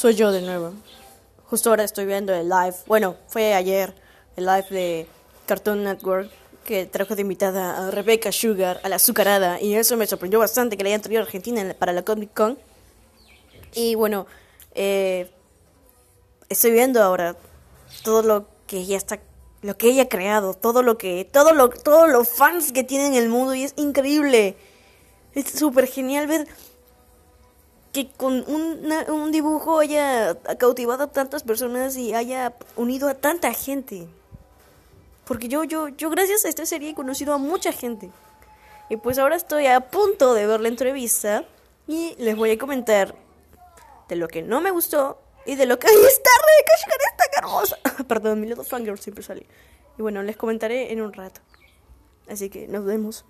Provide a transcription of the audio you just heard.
soy yo de nuevo. Justo ahora estoy viendo el live. Bueno, fue ayer el live de Cartoon Network que trajo de invitada a Rebecca Sugar, a la azucarada. Y eso me sorprendió bastante que la hayan traído a Argentina para la Comic Con. Y bueno, eh, estoy viendo ahora todo lo que ella está lo que ella ha creado, todo lo que todo lo todos los fans que tiene en el mundo y es increíble. Es súper genial ver que con un dibujo haya cautivado a tantas personas y haya unido a tanta gente. Porque yo, yo, yo gracias a esta serie he conocido a mucha gente. Y pues ahora estoy a punto de ver la entrevista y les voy a comentar de lo que no me gustó y de lo que... ¡Ahí está Rebeca esta hermosa! Perdón, mi lado fangirl siempre sale. Y bueno, les comentaré en un rato. Así que nos vemos.